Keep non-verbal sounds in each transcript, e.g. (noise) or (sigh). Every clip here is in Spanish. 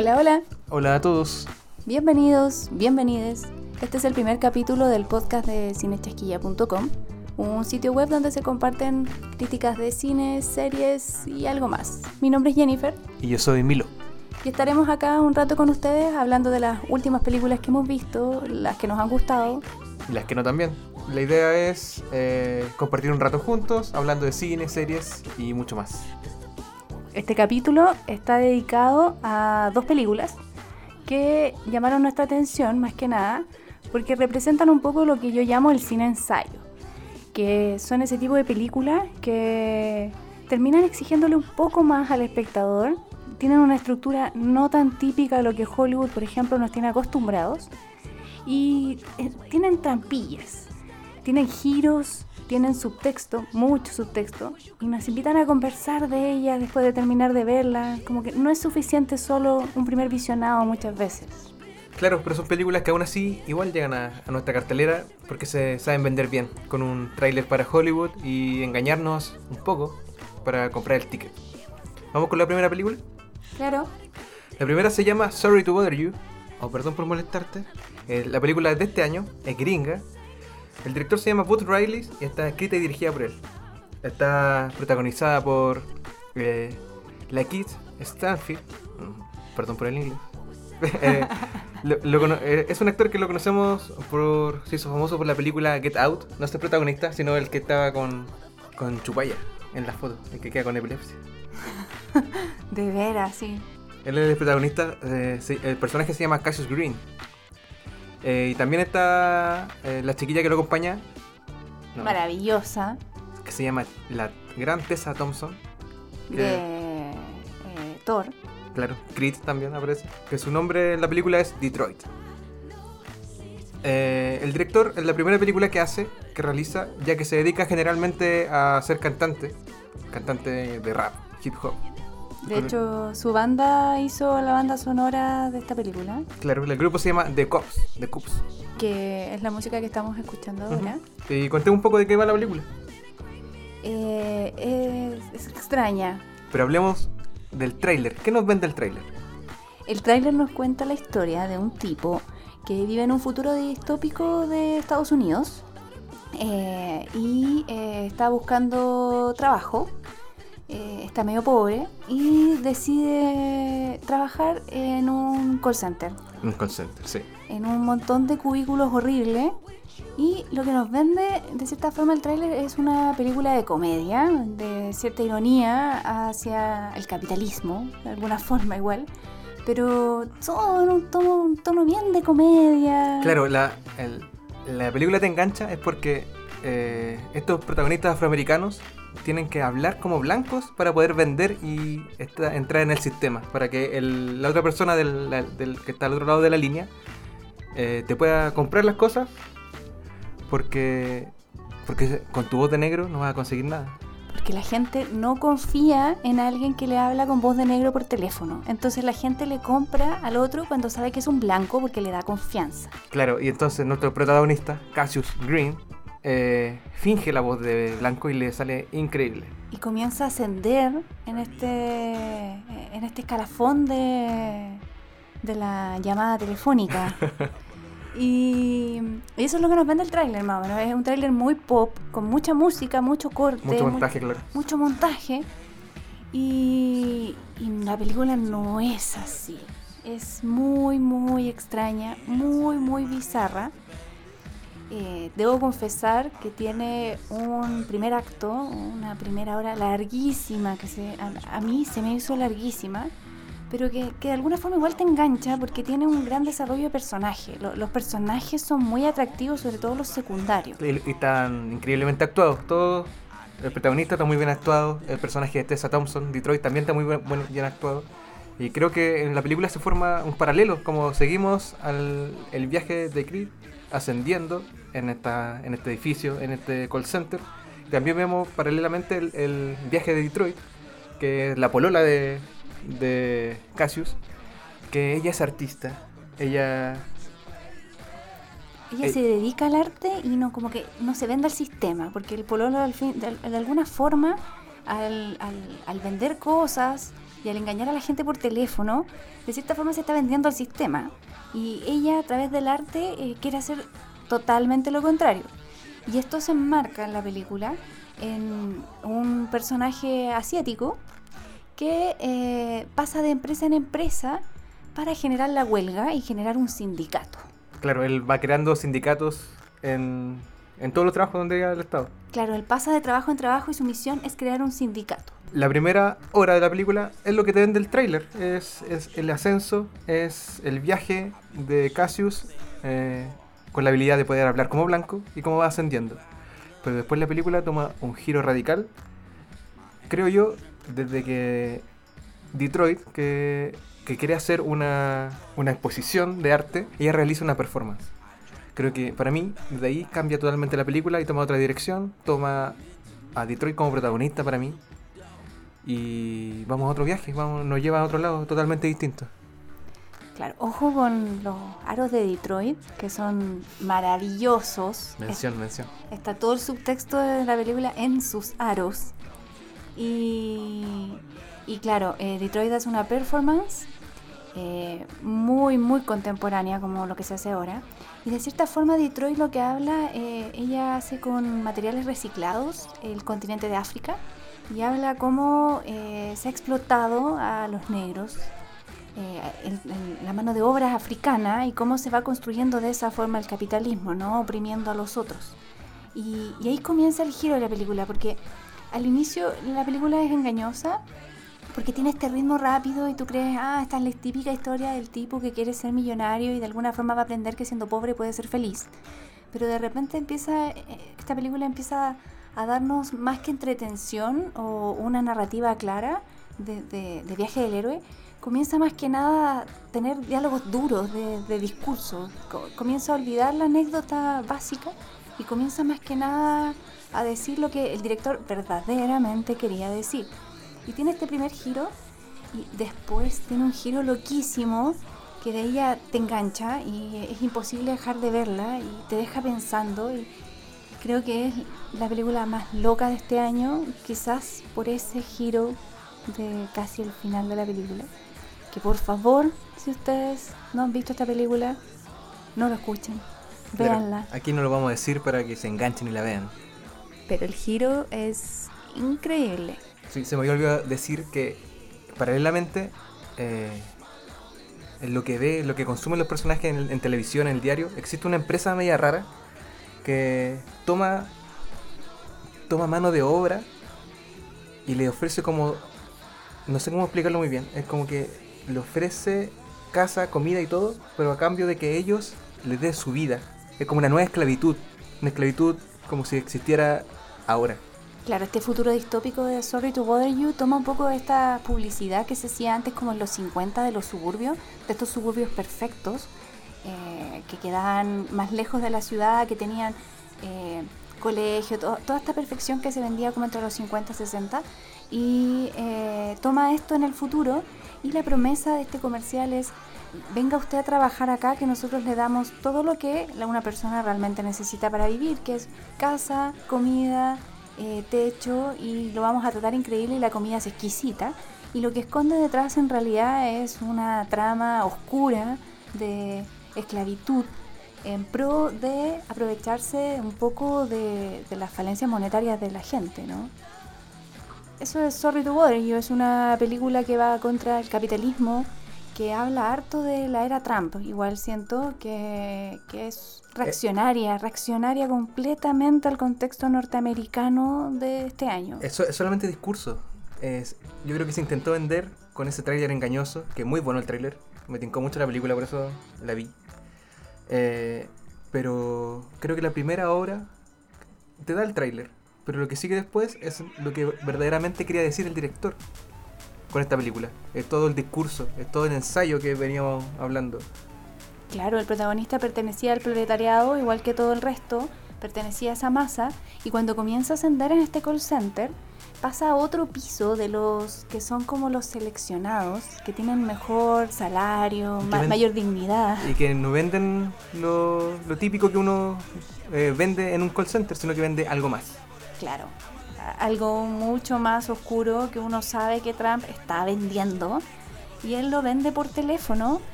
Hola, hola. Hola a todos. Bienvenidos, bienvenides. Este es el primer capítulo del podcast de cinechasquilla.com, un sitio web donde se comparten críticas de cine, series y algo más. Mi nombre es Jennifer Y yo soy Milo. y estaremos acá un rato con ustedes hablando de las últimas películas que hemos visto, las que nos han gustado. Y las que no también. La idea es eh, compartir un rato juntos, hablando de cine, series y mucho más. Este capítulo está dedicado a dos películas que llamaron nuestra atención más que nada porque representan un poco lo que yo llamo el cine ensayo, que son ese tipo de películas que terminan exigiéndole un poco más al espectador, tienen una estructura no tan típica de lo que Hollywood, por ejemplo, nos tiene acostumbrados. Y eh, tienen trampillas, tienen giros, tienen subtexto, mucho subtexto, y nos invitan a conversar de ellas después de terminar de verla. Como que no es suficiente solo un primer visionado muchas veces. Claro, pero son películas que aún así igual llegan a, a nuestra cartelera porque se saben vender bien con un tráiler para Hollywood y engañarnos un poco para comprar el ticket. ¿Vamos con la primera película? Claro. La primera se llama Sorry to Bother You, o Perdón por molestarte. Eh, la película de este año, es gringa. El director se llama Bud Riley y está escrita y dirigida por él. Está protagonizada por eh, la Kid Stanfield. Mm, Perdón por el inglés. (laughs) Eh, lo- lo eh, es un actor que lo conocemos por. Se hizo famoso por la película Get Out. No es el protagonista, sino el que estaba con, con Chupaya en la foto, el que queda con epilepsia. (laughs) De veras, sí. Él es el protagonista, eh, sí, el personaje se llama Cassius Green. Eh, y también está eh, la chiquilla que lo acompaña, no, Maravillosa. que se llama la gran Tessa Thompson. De eh, Thor. Claro, Creed también aparece. Que su nombre en la película es Detroit. Eh, el director es la primera película que hace, que realiza, ya que se dedica generalmente a ser cantante. Cantante de rap, hip hop. De hecho, su banda hizo la banda sonora de esta película, Claro, el grupo se llama The Cops. The Cops. que es la música que estamos escuchando ahora. Y conté un poco de qué va la película. Eh, es, es extraña. Pero hablemos del tráiler. ¿Qué nos vende el tráiler? El tráiler nos cuenta la historia de un tipo que vive en un futuro distópico de Estados Unidos eh, y eh, está buscando trabajo, eh, está medio pobre y decide trabajar en un call center, Un call center, sí. en un montón de cubículos horribles. Y lo que nos vende, de cierta forma, el tráiler es una película de comedia, de cierta ironía hacia el capitalismo, de alguna (laughs) forma igual, pero todo en un tono, un tono bien de comedia. Claro, la, el- la película te engancha es porque eh, estos protagonistas afroamericanos tienen que hablar como blancos para poder vender y esta- entrar en el sistema. Para que el- la otra persona del, la- del- que está al otro lado de la línea eh, te pueda comprar las cosas porque, porque con tu voz de negro no vas a conseguir nada. Porque la gente no confía en alguien que le habla con voz de negro por teléfono. Entonces la gente le compra al otro cuando sabe que es un blanco porque le da confianza. Claro, y entonces nuestro protagonista, Cassius Green, eh, finge la voz de blanco y le sale increíble. y comienza a ascender en este en este escalafón de, de la llamada telefónica. (laughs) y, eso es lo que nos vende el tráiler, más o menos. Es un tráiler muy pop, con mucha música, mucho corte, Mucho mu- montaje, claro. mucho montaje. Y, y la película no es así. Es muy, muy extraña, muy, muy bizarra. Eh, debo confesar que tiene un primer acto, una primera hora larguísima, que se, a, mí se me hizo larguísima, pero que, que de alguna forma igual te engancha porque tiene un gran desarrollo de personaje. Lo- los personajes son muy atractivos, sobre todo los secundarios. Y, están increíblemente actuados. Todos. El protagonista está muy bien actuado. El personaje de Tessa Thompson, Detroit, también está muy bien actuado. Y creo que en la película se forma un paralelo, como seguimos al, el viaje de Creed ascendiendo en, esta, en este edificio, en este call center. También vemos paralelamente el, el viaje de Detroit, que es la polola de, de Cassius, que ella es artista. Ella Ella Eh, se dedica al arte y no como que no se vende al sistema, porque el pololo al fin, de, de alguna forma al, al- al vender cosas Y al engañar a la gente por teléfono, de cierta forma se está vendiendo al sistema. Y ella, a través del arte, eh, quiere hacer totalmente lo contrario. Y esto se enmarca en la película en un personaje asiático que eh, pasa de empresa en empresa para generar la huelga y generar un sindicato. Claro, él va creando sindicatos en, en todos los trabajos donde llega el Estado. Claro, él pasa de trabajo en trabajo y su misión es crear un sindicato. La primera hora de la película es lo que te vende el tráiler, es, el ascenso, es el viaje de Cassius eh, con la habilidad de poder hablar como blanco y cómo va ascendiendo. Pero después la película toma un giro radical, creo yo, desde que Detroit, que, que quiere hacer una, una exposición de arte, ella realiza una performance. Creo que para mí, desde ahí cambia totalmente la película y toma otra dirección, toma a Detroit como protagonista para mí. Y vamos a otro viaje, vamos, nos lleva a otro lado totalmente distinto. Claro, ojo con los aros de Detroit, que son maravillosos. Mención, Es- mención. Está todo el subtexto de la película en sus aros. Y, y claro, eh, Detroit es una performance eh, muy, muy contemporánea, como lo que se hace ahora. Y de cierta forma, Detroit lo que habla, eh, ella hace con materiales reciclados el continente de África y habla cómo eh, se ha explotado a los negros eh, la mano de obra africana y cómo se va construyendo de esa forma el capitalismo, ¿no? Oprimiendo a los otros. Y, y ahí comienza el giro de la película, porque al inicio la película es engañosa, porque tiene este ritmo rápido y tú crees, ah, esta es la típica historia del tipo que quiere ser millonario y de alguna forma va a aprender que siendo pobre puede ser feliz. Pero de repente empieza, eh, esta película empieza a darnos más que entretención o una narrativa clara de, viaje del héroe, comienza más que nada a tener diálogos duros de, de discurso. Co- comienza a olvidar la anécdota básica y comienza más que nada a decir lo que el director verdaderamente quería decir. Y tiene este primer giro y después tiene un giro loquísimo que de ella te engancha y es imposible dejar de verla y te deja pensando creo que es la película más loca de este año, quizás por ese giro de casi el final de la película. Que por favor, si ustedes no han visto esta película, no lo escuchen, Claro, véanla. Aquí no lo vamos a decir para que se enganchen y la vean. Pero el giro es increíble. Sí, se me había olvidado decir que paralelamente eh, en lo que ve, lo que consumen los personajes en, en televisión, en el diario, existe una empresa media rara que toma toma mano de obra y le ofrece como no sé cómo explicarlo muy bien, es como que le ofrece casa, comida y todo, pero a cambio de que ellos les den su vida. Es como una nueva esclavitud, una esclavitud como si existiera ahora. Claro, este futuro distópico de Sorry to Bother You toma un poco de esta publicidad que se hacía antes como en los 50 de los suburbios, de estos suburbios perfectos, eh, que quedaban más lejos de la ciudad, que tenían eh, colegio, to- toda esta perfección que se vendía como entre los 50 y 60, y eh, toma esto en el futuro y la promesa de este comercial es venga usted a trabajar acá que nosotros le damos todo lo que una persona realmente necesita para vivir, que es casa, comida, techo y lo vamos a tratar increíble y la comida es exquisita. Y lo que esconde detrás en realidad es una trama oscura de esclavitud en pro de aprovecharse un poco de, de las falencias monetarias de la gente, ¿no? Eso es Sorry to Bother es una película que va contra el capitalismo, que habla harto de la era Trump. Igual siento que, que es reaccionaria, reaccionaria completamente al contexto norteamericano de este año. Eso es solamente discurso. Es, yo creo que se intentó vender con ese tráiler engañoso, que es muy bueno el tráiler. Me tincó mucho la película, por eso la vi. Eh, pero creo que la primera obra te da el tráiler. Pero lo que sigue después es lo que verdaderamente quería decir el director con esta película. Es todo el discurso, es todo el ensayo que veníamos hablando. Claro, el protagonista pertenecía al proletariado, igual que todo el resto, pertenecía a esa masa, y cuando comienza a ascender en este call center, pasa a otro piso de los que son como los seleccionados, que tienen mejor salario, Que ma- ven- mayor dignidad. Y que no venden lo, lo típico que uno eh, vende en un call center, sino que vende algo más. Claro, algo mucho más oscuro que uno sabe que Trump está vendiendo y él lo vende por teléfono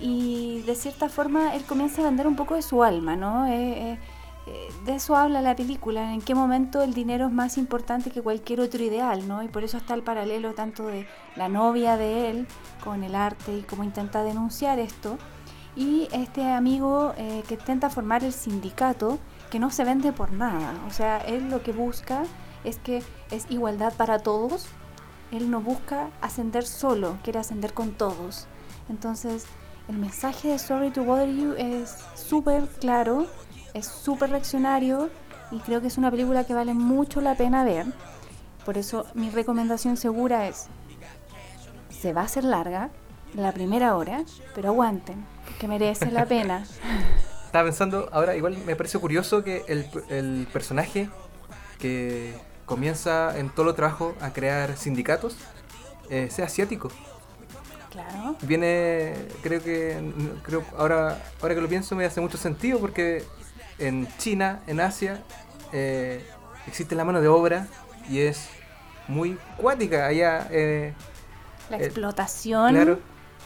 y de cierta forma él comienza a vender un poco de su alma, ¿no? Eh, eh, de eso habla la película, en qué momento el dinero es más importante que cualquier otro ideal, ¿no? Y por eso está el paralelo tanto de la novia de él con el arte y cómo intenta denunciar esto, y este amigo que intenta formar el sindicato que no se vende por nada, o sea, él lo que busca es que es igualdad para todos, él no busca ascender solo, quiere ascender con todos. Entonces, el mensaje de Sorry to Bother You es súper claro, es súper reaccionario y creo que es una película que vale mucho la pena ver. Por eso mi recomendación segura es, se va a hacer larga, la primera hora, pero aguanten, que merece la pena. (laughs) Estaba pensando, ahora igual me parece curioso que el, el personaje que comienza en todo lo trabajo a crear sindicatos eh, sea asiático. Claro. Viene, creo que, creo ahora, ahora que lo pienso me hace mucho sentido porque en China, en Asia, eh, existe la mano de obra y es muy cuática allá. Eh, la explotación.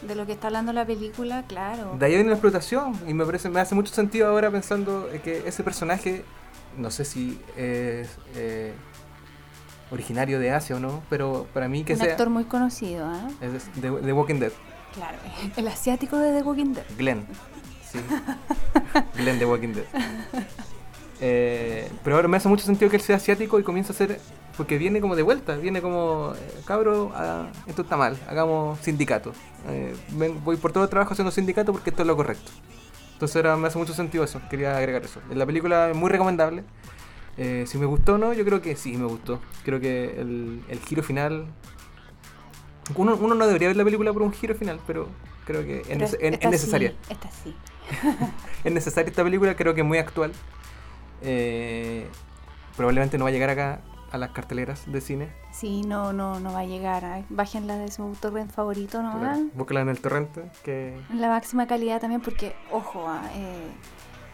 De lo que está hablando la película, claro. De ahí viene la explotación y me parece me hace mucho sentido ahora pensando que ese personaje, no sé si es originario de Asia o no, pero para mí que Un sea... actor muy conocido, ¿eh? Es de, The Walking Dead. Claro, (laughs) el asiático de The Walking Dead. Glenn, sí. Glenn de Walking Dead. Eh, pero ahora me hace mucho sentido que él sea asiático y comienza a ser... Porque viene como de vuelta, viene como, eh, cabro, ah, esto está mal, hagamos sindicato. Eh, voy por todo el trabajo haciendo sindicato porque esto es lo correcto. Entonces ahora me hace mucho sentido eso, quería agregar eso. La película es muy recomendable. Si me gustó o no, yo creo que sí me gustó. Creo que el, el giro final. Uno, uno, no debería ver la película por un giro final, pero creo que es, es, necesaria. esta sí. (laughs) es necesaria esta película, creo que es muy actual. Eh, probablemente no va a llegar acá a las carteleras de cine. Sí, no, no, no va a llegar. Bájenla de su torrent favorito, ¿no? Claro. Búsquela en el torrente. Que... La máxima calidad también, porque, ojo, ah, eh,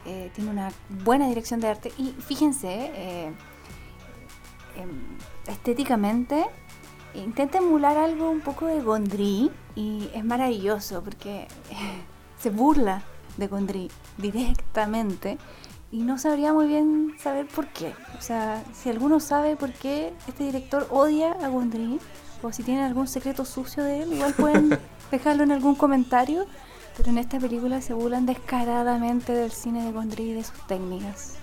eh, tiene una buena dirección de arte y fíjense, em, estéticamente intenta emular algo un poco de Gondry y es maravilloso porque (laughs) se burla de Gondry directamente y no sabría muy bien saber por qué. O sea, si alguno sabe por qué este director odia a Gondry o si tiene algún secreto sucio de él, igual pueden (laughs) dejarlo en algún comentario pero en esta película se burlan descaradamente del cine de Gondry y de sus técnicas.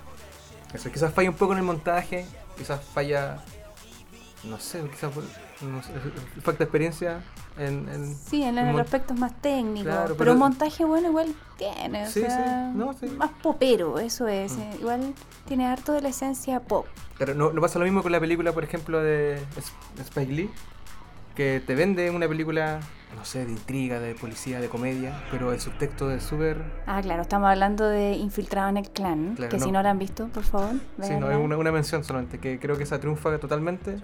Eso, quizás falla un poco en el montaje, quizás falla, no sé, quizás no sé, falta experiencia en, en sí, en, los aspectos más técnicos, pero, un montaje bueno igual tiene, sí, sí. más popero, eso es, mm. eh, igual tiene harto de la esencia pop. Pero no, no, pasa lo mismo con la película, por ejemplo, de Spike Lee, que te vende una película no sé, de intriga, de policía, de comedia, pero el subtexto es súper... Ah, claro, estamos hablando de Infiltrado en el Clan, que si no la han visto, por favor. Sí, no, es una, una, mención solamente, que creo que esa triunfa totalmente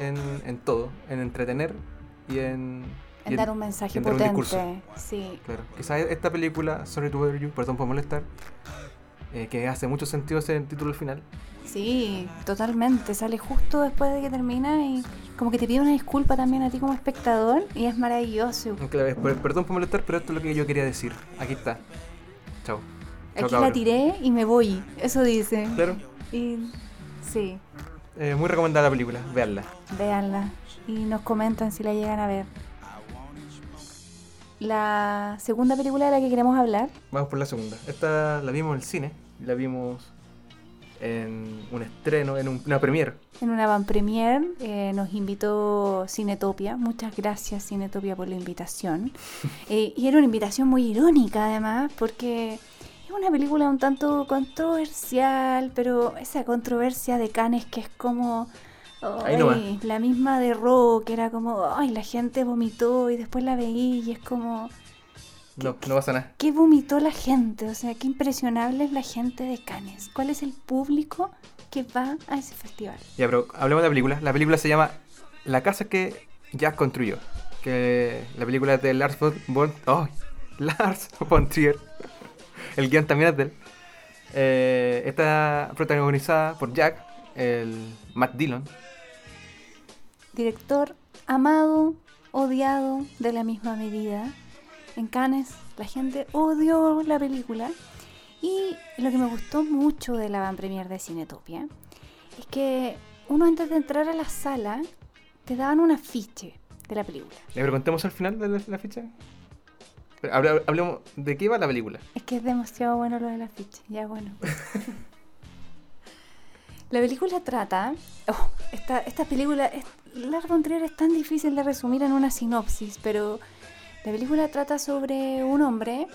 en, en todo, en entretener y en... En, dar un mensaje potente, sí. Claro, quizás esta película, Sorry to Bother You, perdón por molestar, eh, que hace mucho sentido ese título al final. Sí, totalmente. Sale justo después de que termina y como que te pide una disculpa también a ti como espectador y es maravilloso. Claro, perdón por molestar, pero esto es lo que yo quería decir. Aquí está. Chao. Aquí la tiré y me voy. Eso dice. Claro. Y sí. Eh, muy recomendada la película. Veanla. Veanla. Y nos comentan si la llegan a ver. La segunda película de la que queremos hablar. Vamos por la segunda. Esta la vimos en el cine. La vimos en un estreno, en una premiere. En una van premiere eh, nos invitó Cinetopia. Muchas gracias Cinetopia por la invitación. (laughs) Eh, y era una invitación muy irónica además, porque es una película un tanto controversial, pero esa controversia de Canes que es como... la misma de Ro, que era como, ay, la gente vomitó y después la veí y es como... No, no pasa nada. ¿Qué vomitó la gente? O sea, qué impresionable es la gente de Cannes. ¿Cuál es el público que va a ese festival? Ya, pero hablemos de la película. La película se llama La casa que Jack construyó. Que la película es de Lars von, oh, (laughs) Lars von Trier. El guion también es de él. Eh, está protagonizada por Jack, el Matt Dillon, director amado, odiado de la misma medida. En Cannes la gente odió la película. Y lo que me gustó mucho de la van premier de Cinetopia es que uno antes de entrar a la sala te daban un afiche de la película. ¿Le preguntemos al final de la, la ficha? Hable- Hablemos de qué va la película. Es que es demasiado bueno lo del afiche, ya bueno. (laughs) la película trata... oh, esta, esta película... Es, Trier es tan difícil de resumir en una sinopsis, pero la película trata sobre un hombre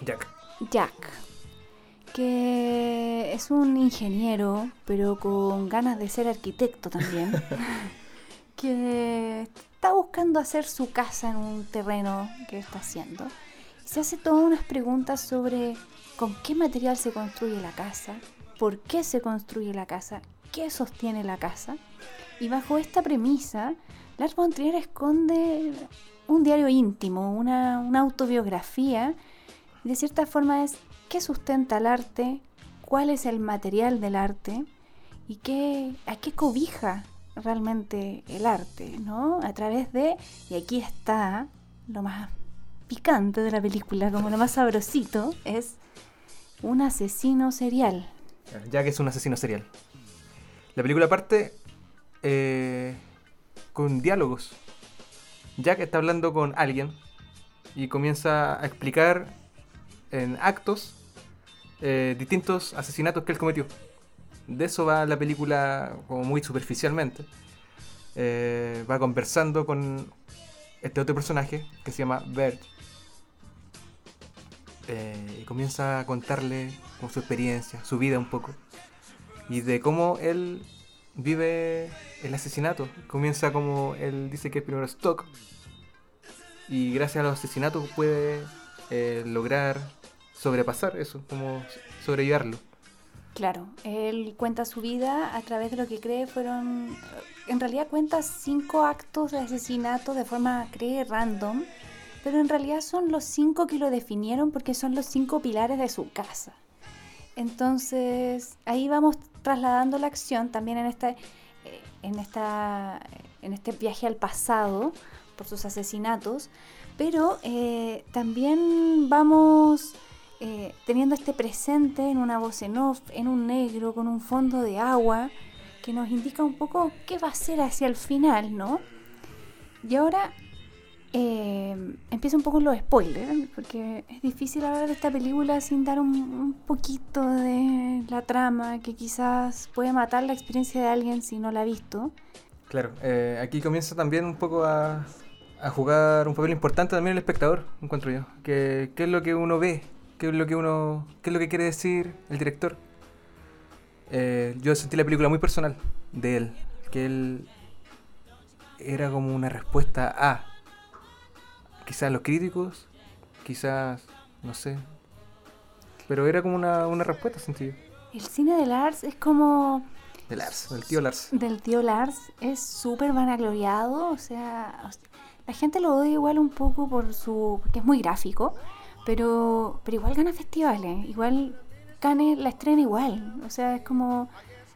Jack. Jack, que es un ingeniero, pero con ganas de ser arquitecto también, (laughs) que está buscando hacer su casa en un terreno que está haciendo. Y se hace todas unas preguntas sobre con qué material se construye la casa, por qué se construye la casa, qué sostiene la casa. Y bajo esta premisa, Lars von Trier esconde un diario íntimo, una, autobiografía de cierta forma es qué sustenta el arte, cuál es el material del arte y qué, a qué cobija realmente el arte, ¿no? A través de, y aquí está lo más picante de la película, como lo más sabrosito, es un asesino serial. Jack es un asesino serial. La película parte eh, con diálogos. Jack está hablando con alguien y comienza a explicar en actos eh, distintos asesinatos que él cometió. De eso va la película como muy superficialmente. Eh, va conversando con este otro personaje que se llama Bert. Eh, y comienza a contarle como su experiencia, su vida un poco. Y de cómo él vive el asesinato. Comienza como él dice que es primero stock. Y gracias a los asesinatos puede eh, lograr sobrepasar eso, como sobrellevarlo. Claro, él cuenta su vida a través de lo que cree fueron, en realidad cuenta cinco actos de asesinato de forma, cree, random, pero en realidad son los cinco que lo definieron porque son los cinco pilares de su casa. Entonces, ahí vamos trasladando la acción también en esta, eh, en esta, en este viaje al pasado por sus asesinatos, pero eh, también vamos eh, teniendo este presente en una voz en off, en un negro, con un fondo de agua, que nos indica un poco qué va a ser hacia el final, ¿no? Y ahora eh, empieza un poco los spoilers, porque es difícil hablar de esta película sin dar un, poquito de la trama, que quizás puede matar la experiencia de alguien si no la ha visto. Claro, eh, aquí comienza también un poco a, jugar un papel importante también el espectador, encuentro yo. ¿Qué es lo que uno ve? ¿Qué es lo que uno qué es lo que quiere decir el director? Eh, yo sentí la película muy personal de él, que él era como una respuesta a quizás los críticos, quizás, no sé, pero era como una, una respuesta sentí yo. El cine de Lars es como De Lars, del tío Lars. del tío Lars es súper vanagloriado, o sea, la gente lo odia igual un poco por su porque es muy gráfico, pero pero igual gana festivales, igual Cannes la estrena igual, o sea, es como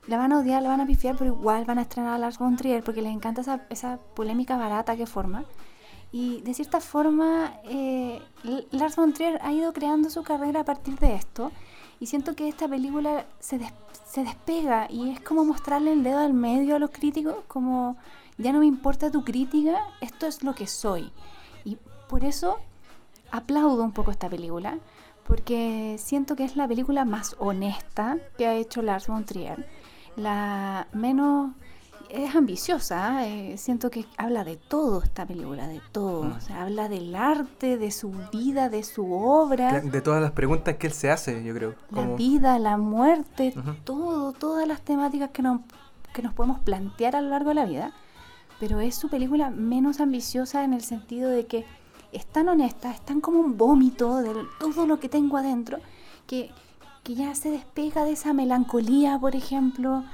la van a odiar, la van a pifiar, pero igual van a estrenar a Lars von Trier porque les encanta esa, esa polémica barata que forma. Y de cierta forma, eh, Lars von Trier ha ido creando su carrera a partir de esto. Y siento que esta película se, des- se despega y es como mostrarle el dedo al medio a los críticos, como ya no me importa tu crítica, esto es lo que soy. Y por eso aplaudo un poco esta película, porque siento que es la película más honesta que ha hecho Lars von Trier. La menos... Es ambiciosa, ¿eh? siento que habla de todo esta película, de todo. Mm. O sea, habla del arte, de su vida, de su obra. De todas las preguntas que él se hace, yo creo. La vida, la muerte, todo, todas las temáticas que nos, que nos podemos plantear a lo largo de la vida. Pero es su película menos ambiciosa en el sentido de que es tan honesta, es tan como un vómito de todo lo que tengo adentro, que, que ya se despega de esa melancolía, por ejemplo,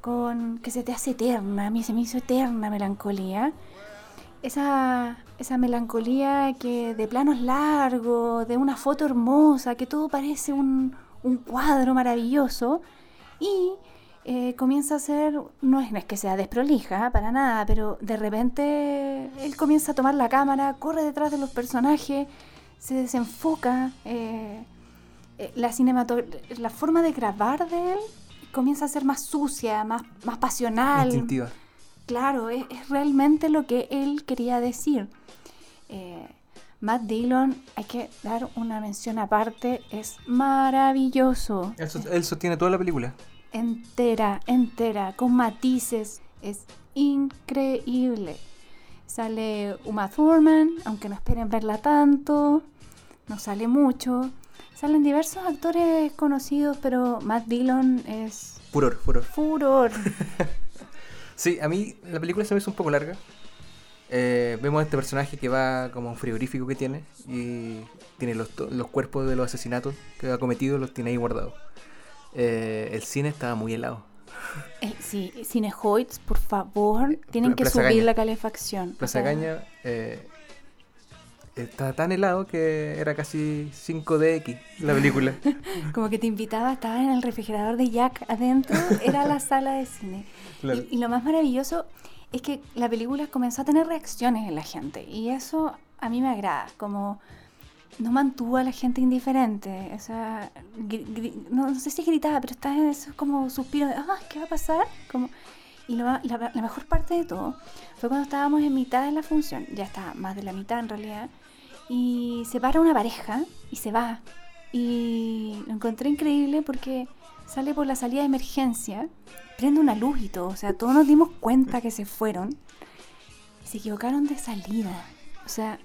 con que se te hace eterna. A mí se me hizo eterna melancolía esa, esa melancolía que de planos largos, de una foto hermosa, que todo parece un, un cuadro maravilloso. Y eh, comienza a ser, no es, que sea desprolija, para nada, pero de repente él comienza a tomar la cámara, corre detrás de los personajes, se desenfoca, eh, eh, la, la forma de grabar de él comienza a ser más sucia, más, más pasional. Instintiva. Claro, es, es realmente lo que él quería decir. Eh, Matt Dillon, hay que dar una mención aparte, es maravilloso. Él sostiene toda la película. Entera, entera, con matices. Es increíble. Sale Uma Thurman, aunque no esperen verla tanto. No sale mucho. Salen diversos actores conocidos, pero Matt Dillon es Furor, furor. furor. (laughs) Sí, a mí la película se me hizo un poco larga. Eh, vemos a este personaje que va como un frigorífico que tiene y tiene los, los cuerpos de los asesinatos que ha cometido, los tiene ahí guardados. Eh, el cine estaba muy helado. (laughs) Eh, sí, Cinehoids, por favor, tienen que subir la calefacción. O Plaza sea, eh, estaba tan helado que era casi 5DX la película. (laughs) Como que te invitaba, estaba en el refrigerador de Jack adentro, era la sala de cine. Claro. Y, y lo más maravilloso es que la película comenzó a tener reacciones en la gente y eso a mí me agrada, como no mantuvo a la gente indiferente, o sea, no, no sé si gritaba, pero estaba en esos como suspiros de, ah, ¿qué va a pasar? Como, y lo la, la mejor parte de todo fue cuando estábamos en mitad de la función, ya está más de la mitad en realidad, y se para una pareja y se va. Y lo encontré increíble porque sale por la salida de emergencia, prende una luz y todo, o sea, todos nos dimos cuenta que se fueron y se equivocaron de salida. O sea,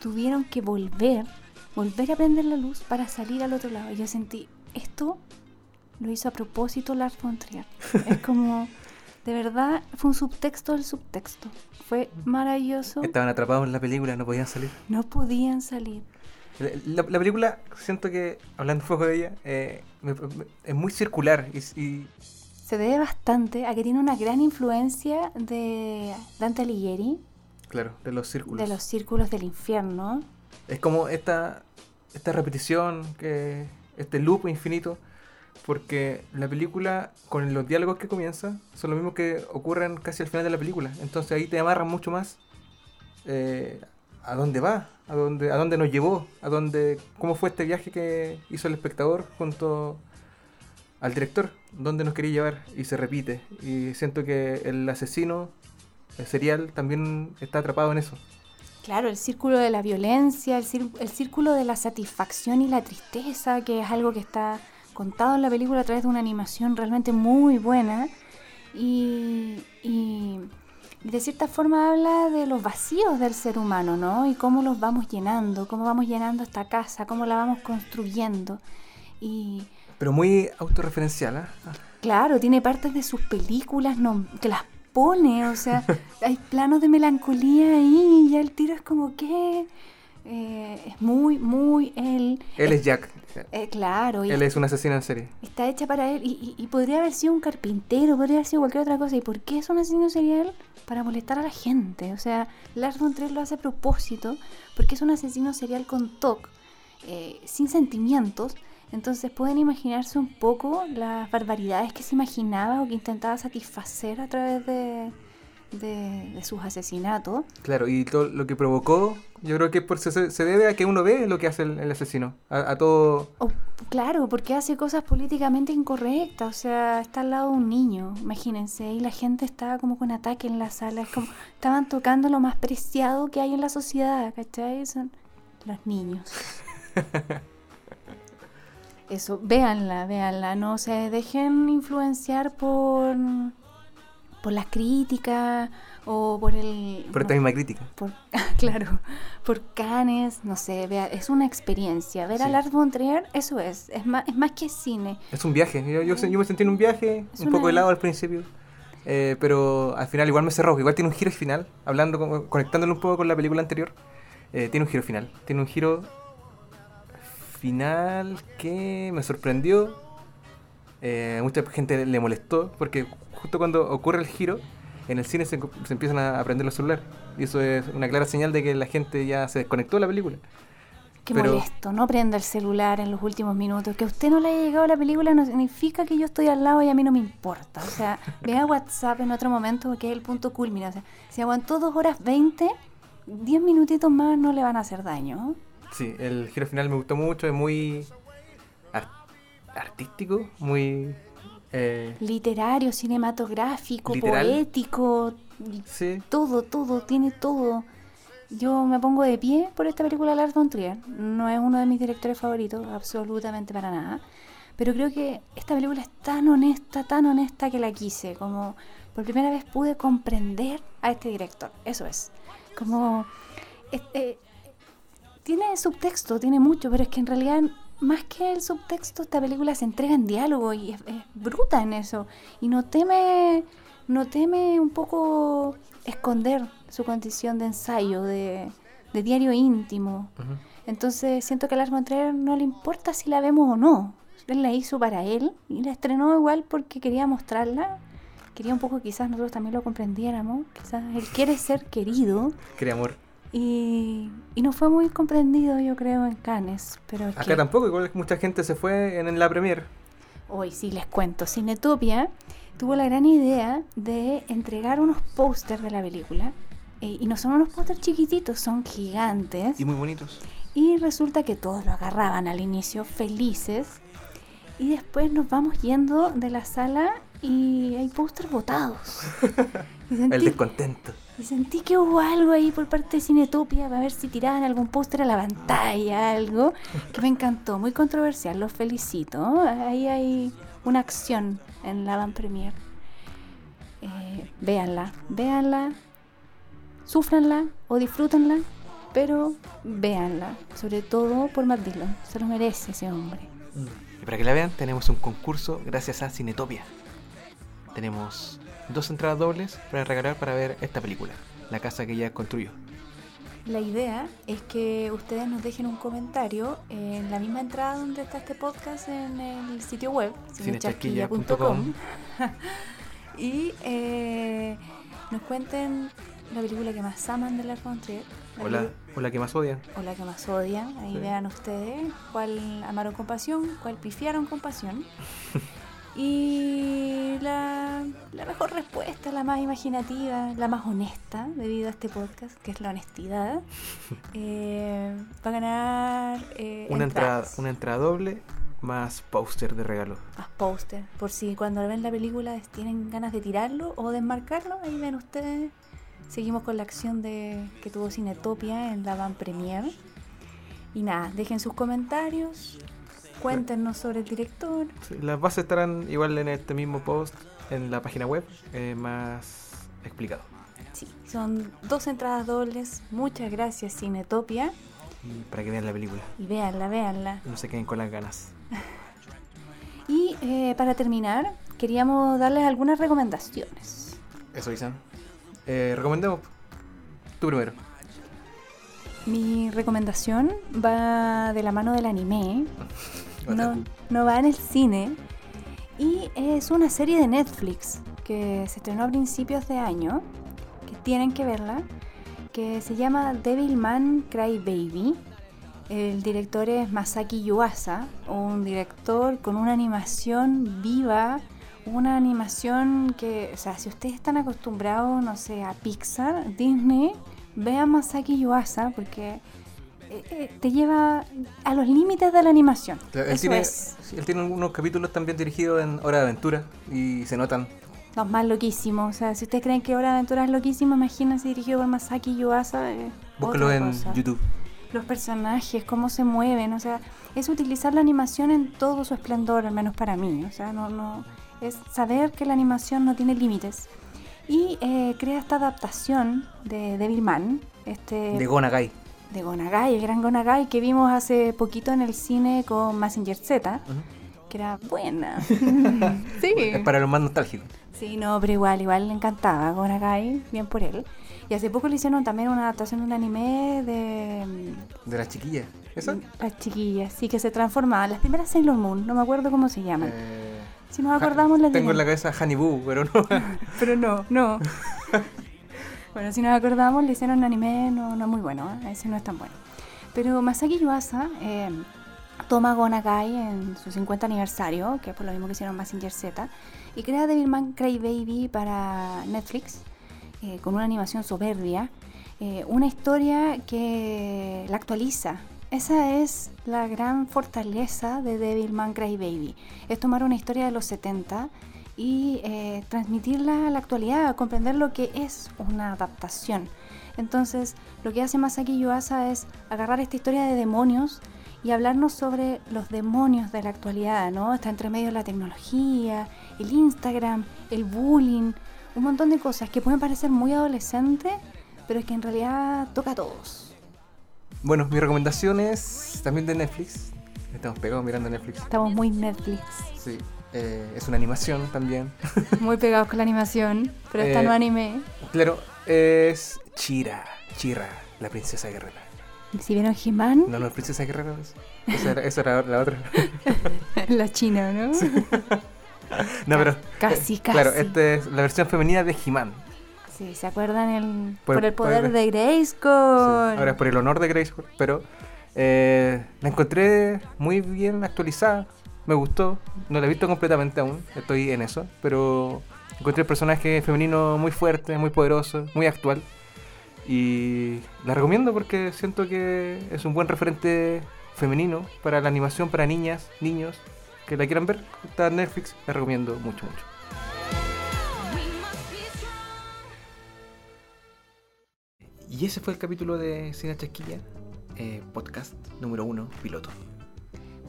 tuvieron que volver, volver a prender la luz para salir al otro lado. Y yo sentí, esto lo hizo a propósito Lars von. Es como, de verdad, fue un subtexto del subtexto. Fue maravilloso. Estaban atrapados en la película, no podían salir. No podían salir. La, la película, siento que, hablando un poco de ella, eh, me- me- es muy circular y, y- Se debe bastante a que tiene una gran influencia de Dante Alighieri, claro, de los círculos. de los círculos del infierno. Es como esta, esta repetición, que este loop infinito, porque la película, con los diálogos que comienza, son los mismos que ocurren casi al final de la película. Entonces ahí te amarran mucho más eh, a dónde va, a dónde, a dónde nos llevó, a dónde, cómo fue este viaje que hizo el espectador junto al director, dónde nos quería llevar y se repite. Y siento que el asesino, el serial, también está atrapado en eso. Claro, el círculo de la violencia, el, el círculo de la satisfacción y la tristeza, que es algo que está contado en la película a través de una animación realmente muy buena. Y, y- y de cierta forma habla de los vacíos del ser humano, ¿no? Y cómo los vamos llenando, cómo vamos llenando esta casa, cómo la vamos construyendo. Y Pero muy autorreferencial, ¿ah? Claro, tiene partes de sus películas no, que las pone, o sea, (laughs) hay planos de melancolía ahí y ya el tiro es como que eh, es muy, muy él. Él es Jack. Eh, claro, y Él es un asesino en serie. está hecha para él y, y- y podría haber sido un carpintero, podría haber sido cualquier otra cosa. ¿Y por qué es un asesino serial? Para molestar a la gente. O sea, Lars von Trier lo hace a propósito porque es un asesino serial con TOC, eh, sin sentimientos. Entonces pueden imaginarse un poco las barbaridades que se imaginaba o que intentaba satisfacer a través de, de- de sus asesinatos. Claro, y todo lo que provocó, yo creo que por, se, se debe a que uno ve lo que hace el, el asesino. A, a todo. Claro, porque hace cosas políticamente incorrectas. O sea, está al lado de un niño, imagínense. Y la gente estaba como con ataque en la sala. Es como, estaban tocando lo más preciado que hay en la sociedad, ¿cachai? Son los niños. (laughs) Eso, véanla, véanla. No se dejen influenciar por, por las críticas o por el... Por esta no- misma crítica. por, (laughs) claro, por Canes, no sé, vea, es una experiencia. Ver a Sí. Lars von Trier, eso es, es más, es más que cine. Es un viaje. Yo, yo, yo me sentí en un viaje, Es un poco helado al principio. eh, pero al final igual me cerró. Igual tiene un giro final. Hablando, con- conectándolo un poco con la película anterior. eh, tiene un giro final. Tiene un giro final que me sorprendió. Eh, a mucha gente le molestó porque justo cuando ocurre el giro, en el cine se, se empiezan a aprender los celulares. Y eso es una clara señal de que la gente ya se desconectó de la película. Qué Pero- molesto, no prenda el celular en los últimos minutos. Que a usted no le haya llegado la película no significa que yo estoy al lado y a mí no me importa. O sea, (laughs) vea WhatsApp en otro momento porque es el punto culmina. O sea, si aguantó dos horas 20, 10 minutitos más no le van a hacer daño. Sí, el giro final me gustó mucho, es muy ar- artístico, muy... eh, Literario, cinematográfico, Literal. poético, sí, todo, todo, tiene todo. Yo me pongo de pie por esta película de Lars von Trier. No es uno de mis directores favoritos, absolutamente para nada. Pero creo que esta película es tan honesta, tan honesta que la quise. Como por primera vez pude comprender a este director. Eso es. Como... este, tiene subtexto, tiene mucho, pero es que en realidad más que el subtexto esta película se entrega en diálogo y es, es bruta en eso. Y no teme, no teme un poco esconder su condición de ensayo, de, de diario íntimo. Entonces siento que a Lars von Trier no le importa si la vemos o no. Él la hizo para él y la estrenó igual porque quería mostrarla. Quería un poco quizás nosotros también lo comprendiéramos. Quizás él quiere ser querido Quería amor. Y, y no fue muy comprendido yo creo en Cannes. Pero Acá que tampoco, igual mucha gente se fue en, en la premier. hoy sí les cuento. Cinetopia tuvo la gran idea de entregar unos pósters de la película. eh, y no son unos pósters chiquititos, son gigantes. Y muy bonitos. Y resulta que todos lo agarraban al inicio felices. Y después nos vamos yendo de la sala y hay pósters botados. (laughs) Y El descontento. y sentí que hubo algo ahí por parte de Cinetopia para ver si tiraban algún póster a la pantalla, algo que me encantó, muy controversial, los felicito. Ahí hay una acción en la Van Premier. Eh, véanla, véanla, súfranla o disfrútenla, pero véanla, sobre todo por Matt Dillon, se lo merece ese hombre. Y para que la vean, tenemos un concurso gracias a Cinetopia. Tenemos dos entradas dobles para regalar para ver esta película, La casa que ella construyó. La idea es que ustedes nos dejen un comentario en la misma entrada donde está este podcast en el sitio web, cinechasquilla.com, (laughs) y eh, nos cuenten la película que más aman de Lars von Trier, la O la, peli- o la que más odian. o la que más odian. Ahí Sí. vean ustedes cuál amaron con pasión, cuál pifiaron con pasión. (laughs) Y la, la mejor respuesta, la más imaginativa, la más honesta, debido a este podcast, que es la honestidad, (laughs) eh, va a ganar eh, Una entrada, una entrada doble más póster de regalo. más póster, por si cuando ven la película tienen ganas de tirarlo o desmarcarlo, ahí ven ustedes. Seguimos con la acción de que tuvo Cinetopia en la Van Premier. Y nada, dejen sus comentarios, cuéntenos sobre el director. Sí, Las bases estarán igual en este mismo post en la página web, eh, más explicado. Sí, son dos entradas dobles. Muchas gracias, Cinetopia. Y para que vean la película. Y véanla, véanla. No se queden con las ganas. (laughs) Y eh, para terminar, queríamos darles algunas recomendaciones. Eso, Isan. Eh, recomendemos. Tú primero. Mi recomendación va de la mano del anime. No, no va en el cine. Y es una serie de Netflix que se estrenó a principios de año, que tienen que verla, que se llama Devilman Crybaby. El director es Masaki Yuasa, un director con una animación viva, una animación que, o sea, si ustedes están acostumbrados, no sé, a Pixar, Disney, vean Masaki Yuasa porque eh, eh, te lleva a los límites de la animación. Él Eso tiene, es. sí, él tiene unos capítulos también dirigidos en Hora de Aventura y se notan. Los más loquísimos. O sea, si ustedes creen que Hora de Aventura es loquísimo, imagínense dirigido por Masaki Yuasa. eh, Búscalo en cosa. YouTube. Los personajes, cómo se mueven, o sea, es utilizar la animación en todo su esplendor, al menos para mí. O sea, no, no, es saber que la animación no tiene límites. Y eh, crea esta adaptación de Devilman, este De Gonagai. de Gonagai, el gran Gonagai que vimos hace poquito en el cine con Massinger Z, Ujú. que era buena. (laughs) sí. Es para los más nostálgicos. Sí, no, pero igual, igual le encantaba Gonagai, bien por él. Y hace poco le hicieron también una adaptación de un anime de De las chiquillas. ¿Eso? las chiquillas, sí, que se transformaban. Las primeras Sailor Moon, no me acuerdo cómo se llaman. Eh, si nos acordamos les Tengo en la cabeza Honey Boo, pero no. (laughs) Pero no, no. (laughs) bueno, si nos acordamos le hicieron un anime no, no muy bueno, ¿eh? ese no es tan bueno. Pero Masaki Yuasa eh, toma Gonagai en su 50 aniversario, que es por lo mismo que hicieron Massinger Z, y crea Devilman Crybaby para Netflix, eh, con una animación soberbia, eh, una historia que la actualiza. Esa es la gran fortaleza de Devilman Crybaby. Es tomar una historia de los 70 y eh, transmitirla a la actualidad, comprender lo que es una adaptación. Entonces, lo que hace Masaki Yuasa es agarrar esta historia de demonios y hablarnos sobre los demonios de la actualidad, ¿no? Está entre medio la tecnología, el Instagram, el bullying, un montón de cosas que pueden parecer muy adolescentes, pero es que en realidad toca a todos. Bueno, mi recomendación es también de Netflix. Estamos pegados mirando Netflix. Estamos muy Netflix. Sí. Eh, es una animación también. (laughs) Muy pegados con la animación, pero esta Eh, no anime. Claro, es Chira. Chira, la princesa guerrera. Si vieron He-Man, No, no es princesa guerrera. es- Esa era, esa era la otra. (laughs) la china, ¿no? (laughs) No, pero. Casi, eh, Claro, casi. esta es la versión femenina de He-Man. Sí, ¿se acuerdan? El, Por- por, el poder por- de Sí, Grayskull. Ahora es por el honor de Grace, pero eh, la encontré muy bien actualizada. Me gustó. No la he visto completamente aún. Estoy en eso. Pero encontré el personaje femenino muy fuerte, muy poderoso, muy actual. Y la recomiendo porque siento que es un buen referente femenino para la animación para niñas, niños que la quieran ver. Está en Netflix. La recomiendo mucho, mucho. Y ese fue el capítulo de Cine Chasquilla, eh, podcast número uno, piloto.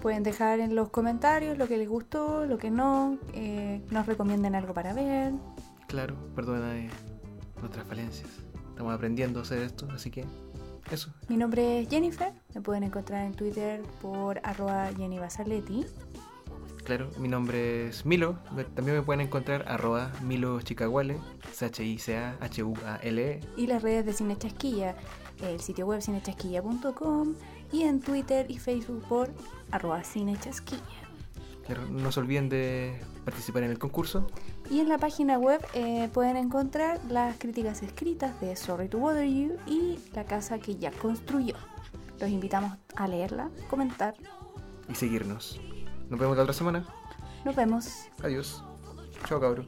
Pueden dejar en los comentarios lo que les gustó, lo que no, eh, nos recomienden algo para ver. Claro, perdona de nuestras falencias. Estamos aprendiendo a hacer esto, así que eso. Mi nombre es Jennifer, me pueden encontrar en Twitter por arroba Jenny Basaletti. Claro, mi nombre es Milo. También me pueden encontrar arroba Milo Chicaguale, C-H-I-C-A-H-U-A-L-E. y las redes de Cine Chasquilla, el sitio web cinechasquilla.com y en Twitter y Facebook por arroba cinechasquilla. Claro, no se olviden de participar en el concurso. Y en la página web eh, pueden encontrar las críticas escritas de Sorry to Bother You y la casa que ya construyó. Los invitamos a leerla, comentar. y seguirnos. Nos vemos la otra semana. Nos vemos. Adiós. Chao, cabros.